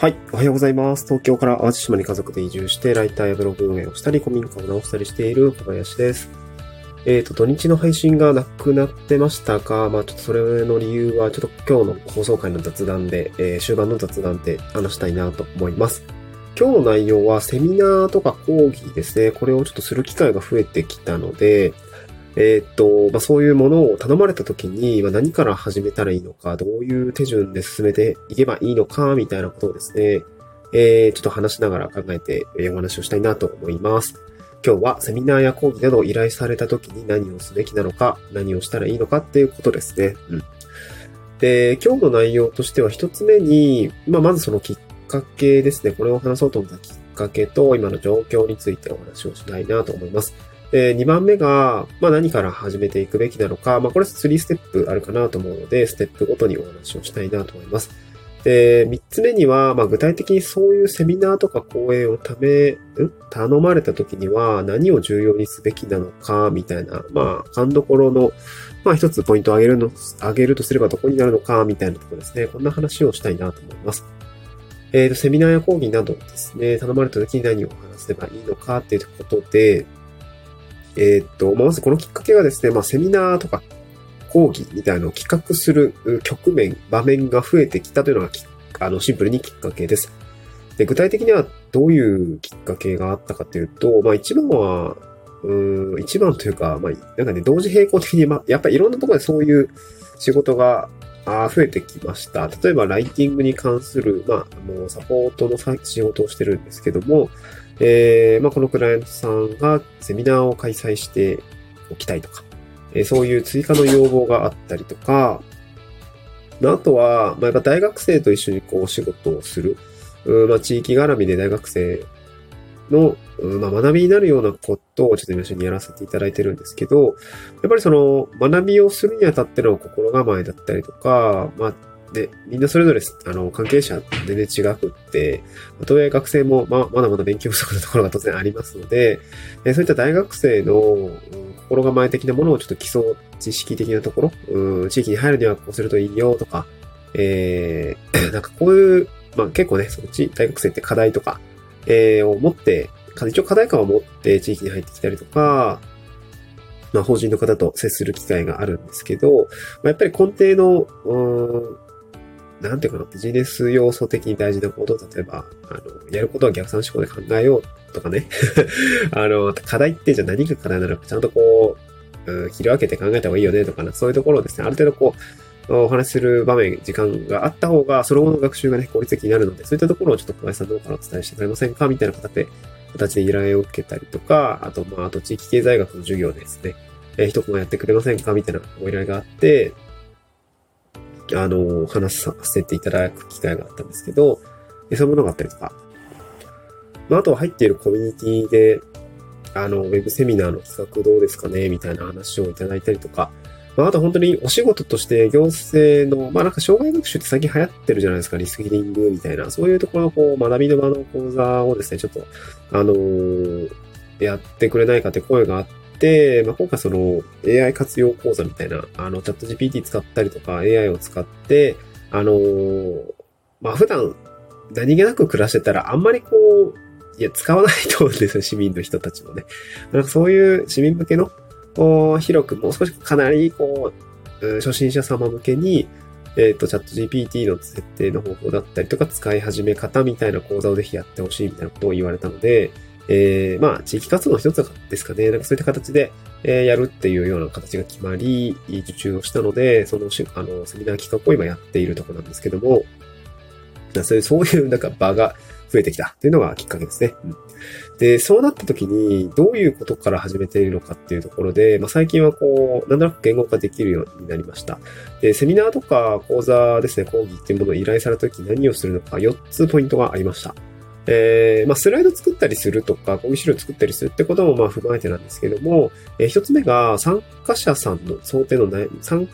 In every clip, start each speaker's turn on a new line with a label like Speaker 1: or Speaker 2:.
Speaker 1: はい。おはようございます。東京から淡路島に家族で移住して、ライターやブログ運営をしたり、古民家を直したりしている小林です。えっ、ー、と、土日の配信がなくなってましたが、まあちょっとそれの理由は、ちょっと今日の放送回の雑談で、えー、終盤の雑談で話したいなと思います。今日の内容はセミナーとか講義ですね。これをちょっとする機会が増えてきたので、え、っと、まあ、そういうものを頼まれた時に、まあ、何から始めたらいいのか、どういう手順で進めていけばいいのか、みたいなことをですね、えー、ちょっと話しながら考えて、お話をしたいなと思います。今日はセミナーや講義などを依頼された時に何をすべきなのか、何をしたらいいのかっていうことですね。うん。で、今日の内容としては一つ目に、まあ、まずそのきっかけですね。これを話そうと思ったきっかけと、今の状況についてお話をしたいなと思います。で、2番目が、まあ何から始めていくべきなのか、まあこれ3ステップあるかなと思うので、ステップごとにお話をしたいなと思います。で、3つ目には、まあ具体的にそういうセミナーとか講演をため、頼まれた時には何を重要にすべきなのか、みたいな、まあ、勘どころの、まあ一つポイントを上げるの、上げるとすればどこになるのか、みたいなところですね。こんな話をしたいなと思います。えっ、ー、と、セミナーや講義などですね、頼まれた時に何を話せばいいのかっていうことで、えー、っと、まずこのきっかけがですね、まあ、セミナーとか講義みたいなのを企画する局面、場面が増えてきたというのがあの、シンプルにきっかけです。で、具体的にはどういうきっかけがあったかというと、まあ一番は、うん、一番というか、まあ、なんかね、同時並行的に、まあ、やっぱりいろんなところでそういう仕事が増えてきました。例えば、ライティングに関する、まあ、あの、サポートの仕事をしてるんですけども、えー、まあ、このクライアントさんがセミナーを開催しておきたいとか、えー、そういう追加の要望があったりとか、まあ、あとは、まあ、やっぱ大学生と一緒にこうお仕事をする、うまあ、地域絡みで大学生の、まあ、学びになるようなことをちょっと今一緒にやらせていただいてるんですけど、やっぱりその学びをするにあたっての心構えだったりとか、まあ、で、みんなそれぞれ、あの、関係者全然違くって、とはいえ学生も、ま、まだまだ勉強不足なところが当然ありますので、えそういった大学生の、心構え的なものをちょっと基礎知識的なところ、うん、地域に入るにはこうするといいよとか、えー、なんかこういう、まあ結構ね、そっち、大学生って課題とか、えー、を持って、一応課題感を持って地域に入ってきたりとか、まあ、法人の方と接する機会があるんですけど、まあ、やっぱり根底の、うなんていうかな、ビジネス要素的に大事なこと、例えば、あの、やることは逆算思考で考えようとかね。あの、課題ってじゃあ何が課題なのか、ちゃんとこう、うん、切り分けて考えた方がいいよねとかな、そういうところをですね、ある程度こう、お話しする場面、時間があった方が、その後の学習がね、効率的になるので、そういったところをちょっと小林さんどうからお伝えしてくれませんかみたいな形で、形で依頼を受けたりとか、あと、まあ、あと地域経済学の授業ですね、えー、一コマやってくれませんか？みたいなご依頼があって、あの、話させていただく機会があったんですけど、そういうものがあったりとか、まあ、あとは入っているコミュニティで、あの、ウェブセミナーの企画どうですかねみたいな話をいただいたりとか、まあ、あと本当にお仕事として行政の、まあなんか障害学習って最近流行ってるじゃないですか、リスキリングみたいな、そういうところのこう学びの場の講座をですね、ちょっと、あのー、やってくれないかって声があっ、まあ、今回その AI 活用講座みたいな、あの、チャット GPT 使ったりとか AI を使って、あのー、まあ、普段何気なく暮らしてたらあんまりこう、いや、使わないと思うんですよ、市民の人たちもね。なんかそういう市民向けの、こう、広く、もう少しかなり、こう、初心者様向けに、えっ、ー、と、チャット GPT の設定の方法だったりとか、使い始め方みたいな講座をぜひやってほしいみたいなことを言われたので、えー、まあ、地域活動の一つですかね。なんかそういった形で、えー、やるっていうような形が決まり、受注をしたので、その、あの、セミナー企画を今やっているところなんですけども、そういう、そういうなんか場が増えてきたっていうのがきっかけですね。うん、で、そうなった時に、どういうことから始めているのかっていうところで、まあ、最近はこう、なんとなく言語化できるようになりました。で、セミナーとか講座ですね、講義っていうものを依頼された時何をするのか、4つポイントがありました。えー、まあ、スライド作ったりするとか、講義資料作ったりするってこともまあ踏まえてなんですけども、えー、一つ目が参加者さんの想定の悩み、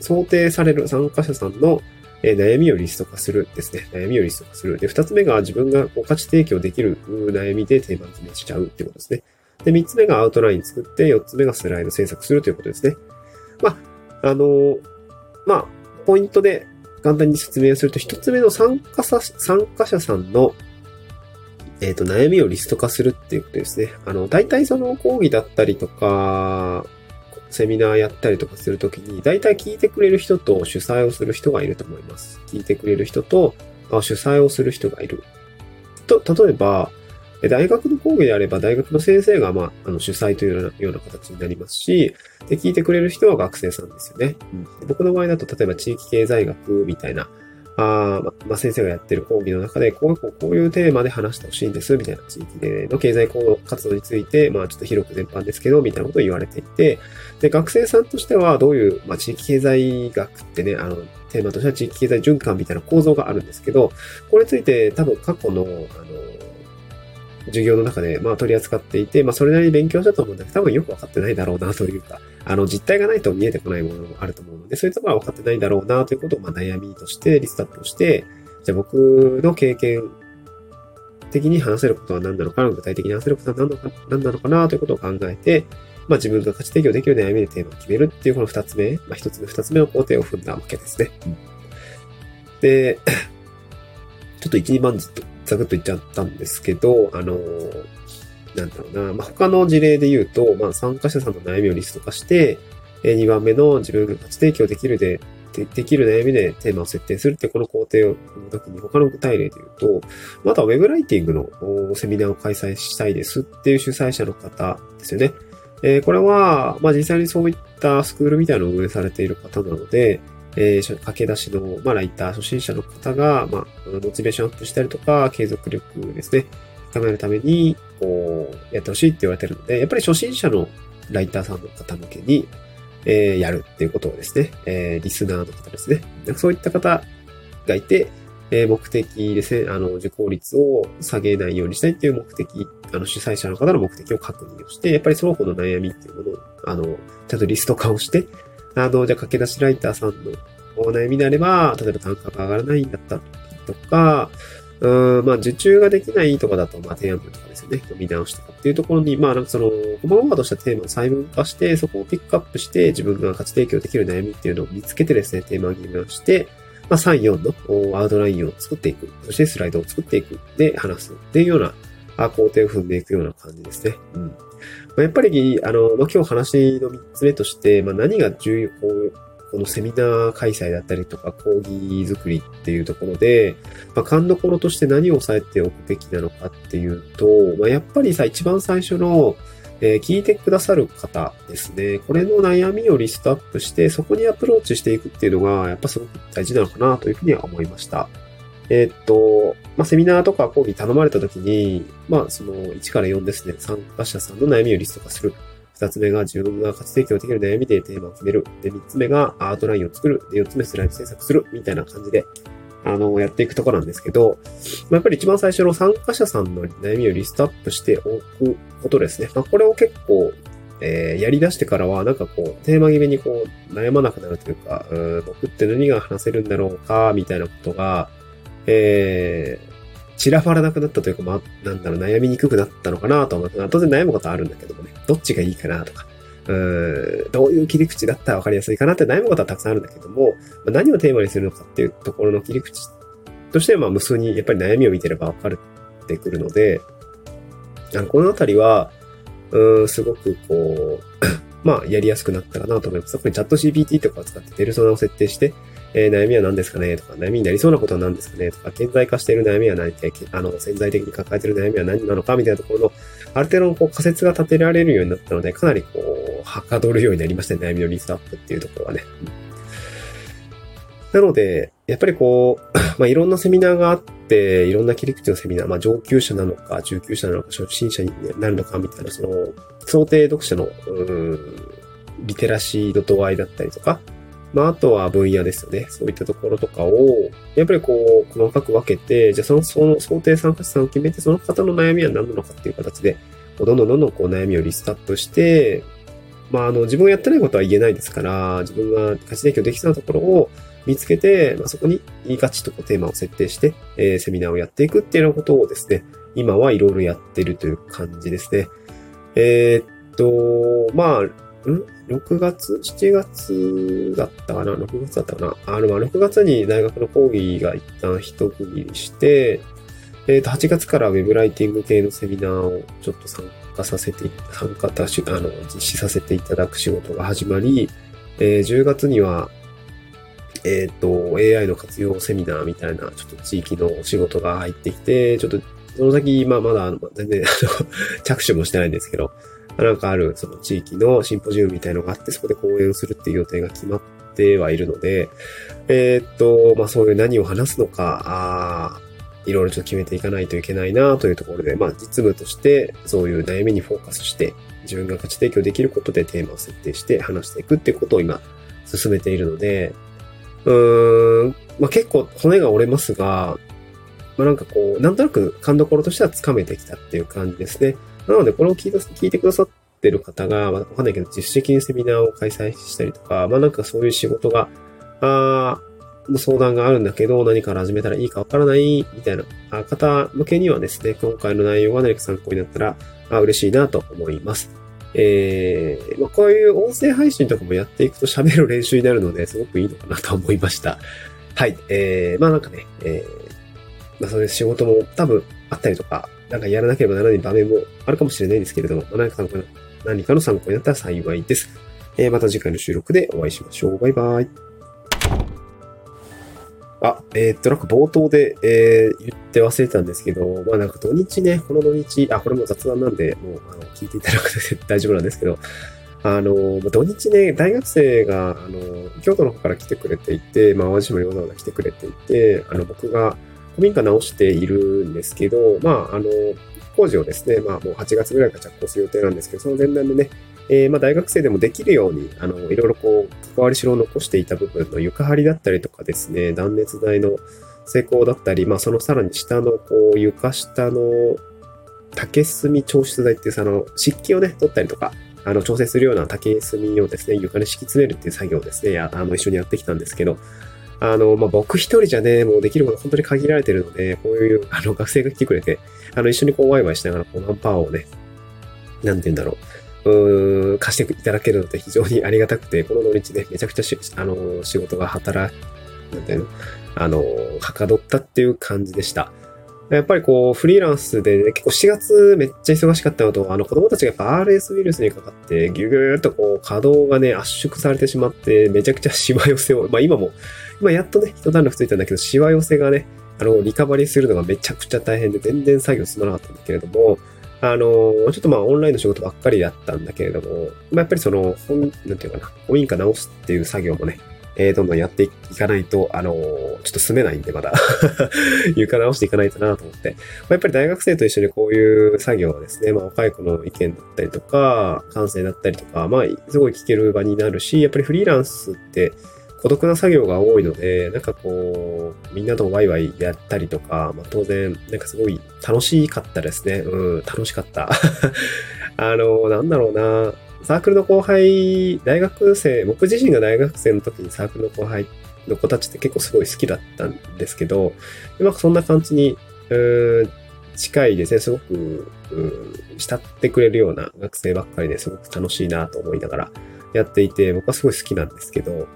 Speaker 1: 想定される参加者さんの悩みをリスト化するですね。悩みをリスト化する。で、二つ目が自分が価値提供できる悩みでテーマ決めしちゃうってことですね。で、三つ目がアウトライン作って、四つ目がスライド制作するということですね。まあ、あのまあ、ポイントで簡単に説明すると、一つ目の参加者、参加者さんの、えっ、ー、と、悩みをリスト化するっていうことですね。あの、大体その講義だったりとか、セミナーやったりとかするときに、大体聞いてくれる人と主催をする人がいると思います。聞いてくれる人と、主催をする人がいる。と、例えば、大学の講義であれば、大学の先生が、まあ、あの、主催というような形になりますし、で、聞いてくれる人は学生さんですよね。うん、僕の場合だと、例えば地域経済学みたいな、あまあ、先生がやってる講義の中で、こうこうこういうテーマで話してほしいんです、みたいな地域での経済活動について、まあちょっと広く全般ですけど、みたいなことを言われていて、で、学生さんとしてはどういう、まあ地域経済学ってね、あの、テーマとしては地域経済循環みたいな構造があるんですけど、これについて多分過去の、あの、授業の中で、まあ、取り扱っていて、まあ、それなりに勉強したと思うんだけど、多分よくわかってないだろうなというか、あの、実態がないと見えてこないものもあると思うので、そういうところは分かってないだろうなということを、まあ、悩みとしてリストアップをして、じゃあ僕の経験的に話せることは何なのかな、具体的に話せることは何なのか何なのかなということを考えて、まあ自分が価値提供できる悩みでテーマを決めるっていうこの二つ目、まあ一つ目二つ目の工程を踏んだわけですね。で、ちょっと一、二番ずっとザクッと言っちゃったんですけど、あの、なんだろうな、まあ、他の事例で言うと、まあ、参加者さんの悩みをリスト化して、2番目の自分が価値提供できるで、でできる悩みでテーマを設定するってこの工程を踏むときに他の具体例で言うと、またウェブライティングのセミナーを開催したいですっていう主催者の方ですよね。えー、これは、まあ実際にそういったスクールみたいなのを運営されている方なので、えー、駆け出しの、まあ、ライター、初心者の方が、まあ、モチベーションアップしたりとか、継続力ですね、高めるために、こう、やってほしいって言われてるので、やっぱり初心者のライターさんの方向けに、えー、やるっていうことをですね、えー、リスナーの方ですね。そういった方がいて、えー、目的ですね、あの、受講率を下げないようにしたいっていう目的、あの、主催者の方の目的を確認をして、やっぱりその子の悩みっていうものを、あの、ちゃんとリスト化をして、あの、じゃあ駆け出しライターさんのお悩みであれば、例えば単価が上がらないんだったとか、うん、まあ、受注ができないとかだと、まあ、提案文とかですよね。見直しとかっていうところに、まあ、なんかその、細々としたテーマを細分化して、そこをピックアップして、自分が価値提供できる悩みっていうのを見つけてですね、テーマを決めをして、まあ、3、4のアウトラインを作っていく。そしてスライドを作っていく。で、話す。っていうような、工程を踏んでいくような感じですね。うん。まあ、やっぱり、あの、まあ、今日話の3つ目として、まあ、何が重要、このセミナー開催だったりとか、講義作りっていうところで、まあ、勘どころとして何を抑えておくべきなのかっていうと、まあ、やっぱりさ、一番最初の、えー、聞いてくださる方ですね。これの悩みをリストアップして、そこにアプローチしていくっていうのが、やっぱすごく大事なのかなというふうには思いました。えー、っと、まあ、セミナーとか講義頼まれた時に、まあ、その1から4ですね、参加者さんの悩みをリスト化する。2つ目が自分が価値提供できる悩みでテーマを決める。で、3つ目がアートラインを作る。で、4つ目スライド制作する。みたいな感じで、あの、やっていくところなんですけど、まあ、やっぱり一番最初の参加者さんの悩みをリストアップしておくことですね。まあ、これを結構、えー、やり出してからは、なんかこう、テーマ決めにこう、悩まなくなるというか、うん僕って何が話せるんだろうか、みたいなことが、えー、散らばらなくなったというか、まあ、なんだろう、悩みにくくなったのかなと思って、当然悩むことはあるんだけどもね、どっちがいいかなとか、うんどういう切り口だったら分かりやすいかなって悩むことはたくさんあるんだけども、まあ、何をテーマにするのかっていうところの切り口としては、まあ、無数にやっぱり悩みを見てれば分かるってくるので、あのこのあたりは、うん、すごくこう、まあ、やりやすくなったかなと思います。特にチャット GPT とかを使ってペルソナを設定して、えー、悩みは何ですかね？とか、悩みになりそうなことは何ですかね？とか、顕在化している悩みは何て、あの、潜在的に抱えている悩みは何なのか？みたいなところの、ある程度のこう仮説が立てられるようになったので、かなりこう、はかどるようになりましたね、悩みのリストアップっていうところはね。なので、やっぱりこう、まあ、いろんなセミナーがあって、いろんな切り口のセミナー、まあ、上級者なのか、中級者なのか、初心者になるのか、みたいな、その、想定読者の、うん、リテラシー度合いだったりとか、まあ、あとは分野ですよね。そういったところとかを、やっぱりこう、細かく分けて、じゃあその、その想定参加者さんを決めて、その方の悩みは何なのかっていう形で、どんどんどんどんこう悩みをリストアップして、まあ、あの、自分がやってないことは言えないですから、自分が価値提供できそうなところを見つけて、まあ、そこにいい価値とテーマを設定して、えー、セミナーをやっていくっていうようなことをですね、今はいろいろやってるという感じですね。えー、っと、まあ、ん？6月 ?7 月だったかな ?6 月だったかな？あの、ま、6月に大学の講義が一旦一区切りして、えっ、ー、と、8月からウェブライティング系のセミナーをちょっと参加させて、参加たし、あの、実施させていただく仕事が始まり、えー、10月には、えっ、ー、と、AI の活用セミナーみたいな、ちょっと地域の仕事が入ってきて、ちょっと、その先、まあ、まだ、全然、あの、着手もしてないんですけど、なんかある、その地域のシンポジウムみたいのがあって、そこで講演をするっていう予定が決まってはいるので、えっ、と、まあ、そういう何を話すのか、ああいろいろちょっと決めていかないといけないなというところで、まあ、実務として、そういう悩みにフォーカスして、自分が価値提供できることでテーマを設定して話していくっていうことを今、進めているので、うーん、まあ、結構骨が折れますが、まあ、なんかこう、なんとなく勘どころとしてはつかめてきたっていう感じですね。なので、これを聞い聞いてくださってる方が、まあ、わかんないけど、自主的にセミナーを開催したりとか、まあなんかそういう仕事が、あの相談があるんだけど、何から始めたらいいかわからない、みたいな方向けにはですね、今回の内容が何か参考になったら、あ嬉しいなと思います。えー、まあ、こういう音声配信とかもやっていくと喋る練習になるので、すごくいいのかなと思いました。はい。えー、まあなんかね、えー、まあそういう仕事も多分あったりとか、なんかやらなければならない場面もあるかもしれないんですけれども、何か参考何かの参考になったら幸いです。えー、また次回の収録でお会いしましょう。バイバイ。あ、えー、っと、なんか冒頭で、えー、言って忘れてたんですけど、まあなんか土日ね、この土日、あ、これも雑談なんで、もう、あの、聞いていただくと 大丈夫なんですけど、あの、土日ね、大学生が、あの、京都の方から来てくれていて、まあ、淡路島にわざわざ来てくれていて、あの、僕が古民家直しているんですけど、まあ、あの、工事をですね、まあ、もう8月ぐらいから着工する予定なんですけど、その前段でね、えー、まあ大学生でもできるように、あの、いろいろこう、関わりしろを残していた部分の床張りだったりとかですね、断熱材の成功だったり、まあそのさらに下のこう、床下の竹炭調湿材っていうその湿気をね、取ったりとか、あの、調整するような竹炭をですね、床に敷き詰めるっていう作業をですね、あの、一緒にやってきたんですけど、あの、まあ、僕一人じゃね、もうできること本当に限られてるので、こういう、あの、学生が来てくれて、あの、一緒にこう、ワイワイしながら、こう、マンパワーをね、なんて言うんだろう、うん、貸していただけるので非常に ありがたくて、この土日ね、めちゃくちゃし、あの、仕事が働、なんていうの、あの、はかどったっていう感じでした。やっぱりこう、フリーランスで、ね、結構4月めっちゃ忙しかったのと、あの子供たちがやっぱ RS ウイルスにかかって、ギュギューっとこう、稼働がね、圧縮されてしまって、めちゃくちゃシワ寄せを、まあ今も、今やっとね、一段落ついたんだけど、シワ寄せがね、あの、リカバリーするのがめちゃくちゃ大変で、全然作業進まなかったんだけれども、あの、ちょっとまあオンラインの仕事ばっかりだったんだけれども、まあやっぱりその、本、なんていうかな、古民家直すっていう作業もね、えー、どんどんやっていかないと、あのー、ちょっと住めないんで、まだ 床直していかないとなと思って。まあ、やっぱり大学生と一緒にこういう作業はですね、まあ、若い子の意見だったりとか、感性だったりとか、まあ、すごい聞ける場になるし、やっぱりフリーランスって孤独な作業が多いので、なんかこう、みんなとワイワイやったりとか、まあ、当然、なんかすごい楽しかったですね。うん、楽しかった。あの、なんだろうな。サークルの後輩、大学生、僕自身が大学生の時にサークルの後輩の子たちって結構すごい好きだったんですけど、うまくそんな感じに、うーん近いですね、すごく、うん慕ってくれるような学生ばっかりですごく楽しいなと思いながらやっていて、僕はすごい好きなんですけど、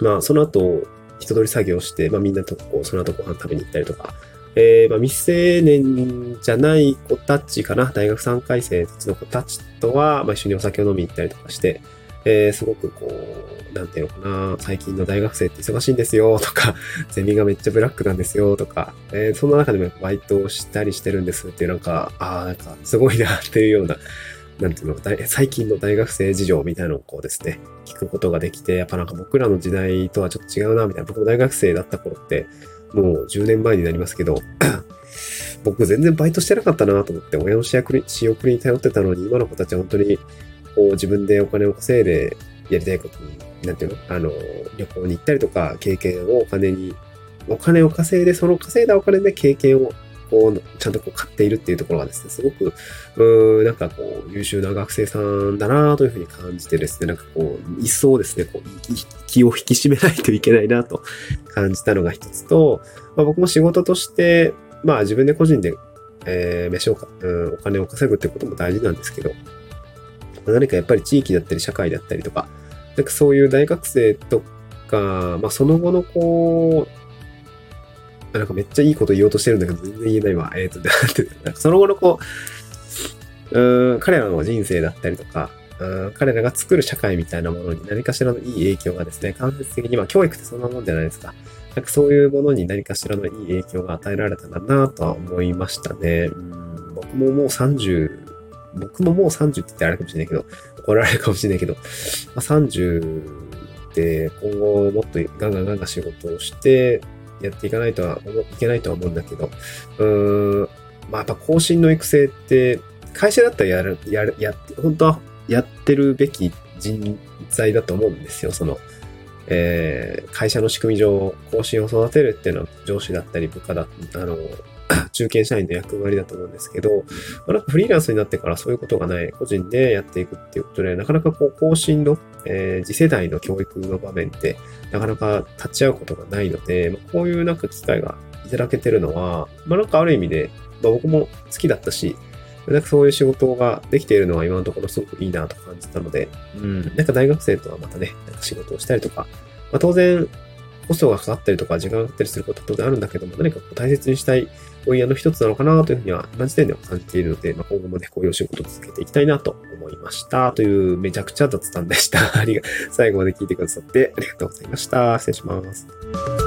Speaker 1: まあ、その後、人通り作業して、まあみんなとこう、その後ご飯食べに行ったりとか、えー、まあ、未成年じゃない子たちかな、大学3回生たちの子たちとは、まあ、一緒にお酒を飲みに行ったりとかして、えー、すごくこう、なんていうのかな、最近の大学生って忙しいんですよ、とか、ゼミがめっちゃブラックなんですよ、とか、えー、そんな中でもバイトをしたりしてるんですっていう、なんか、ああ、なんか、すごいな、っていうような、なんていうの、最近の大学生事情みたいなのをこうですね、聞くことができて、やっぱなんか僕らの時代とはちょっと違うな、みたいな。僕も大学生だった頃って、もう10年前になりますけど、僕全然バイトしてなかったなと思って、親の仕送り仕送りに頼ってたのに、今の子たちは本当に、こう自分でお金を稼いでやりたいことに、なんていうの？あの、旅行に行ったりとか、経験をお金に、お金を稼いで、その稼いだお金で経験をこう、ちゃんとこう買っているっていうところがですね、すごく、うーなんかこう、優秀な学生さんだなというふうに感じてですね、なんかこう、一層ですね、こう、気を引き締めないといけないなと感じたのが一つと、まあ、僕も仕事として、まあ自分で個人で、えー、飯をか、うん、お金を稼ぐってことも大事なんですけど、何かやっぱり地域だったり社会だったりとか、なんかそういう大学生とか、まあその後のこう、なんかめっちゃいいこと言おうとしてるんだけど全然言えないわ。えっ、ー、と、なんてその後のこう、うん、彼らの人生だったりとか、うん、彼らが作る社会みたいなものに何かしらのいい影響がですね、間接的に、まあ教育ってそんなもんじゃないですか。なんかそういうものに何かしらのいい影響が与えられたらなとは思いましたね。うん、僕ももう30、僕ももう30って言ってあれかもしれないけど、怒られるかもしれないけど、まあ、30で今後もっとガンガンガンガン仕事をしてやっていかないとは、いけないとは思うんだけど、うーん、まあやっぱ更新の育成って、会社だったらやる、やる、やって、本当はやってるべき人材だと思うんですよ。その、えー、会社の仕組み上、更新を育てるっていうのは上司だったり部下だ、あの、中堅社員の役割だと思うんですけど、まあ、なんかフリーランスになってからそういうことがない、個人でやっていくっていうことで、なかなかこう、更新の、えー、次世代の教育の場面って、なかなか立ち会うことがないので、まあ、こういうなんか機会がいただけてるのは、まあなんかある意味で、まあ僕も好きだったし、なんかそういう仕事ができているのは今のところすごくいいなと感じたので、うん、なんか大学生とはまたね、なんか仕事をしたりとか、まあ当然、コストがかかったりとか時間がかかったりすることは当然あるんだけども、何かこう大切にしたい問屋の一つなのかなというふうには、今時点では感じているので、まあ、今後もね、こういうお仕事を続けていきたいなと思いました。というめちゃくちゃ雑談でした。ありが、最後まで聞いてくださってありがとうございました。失礼します。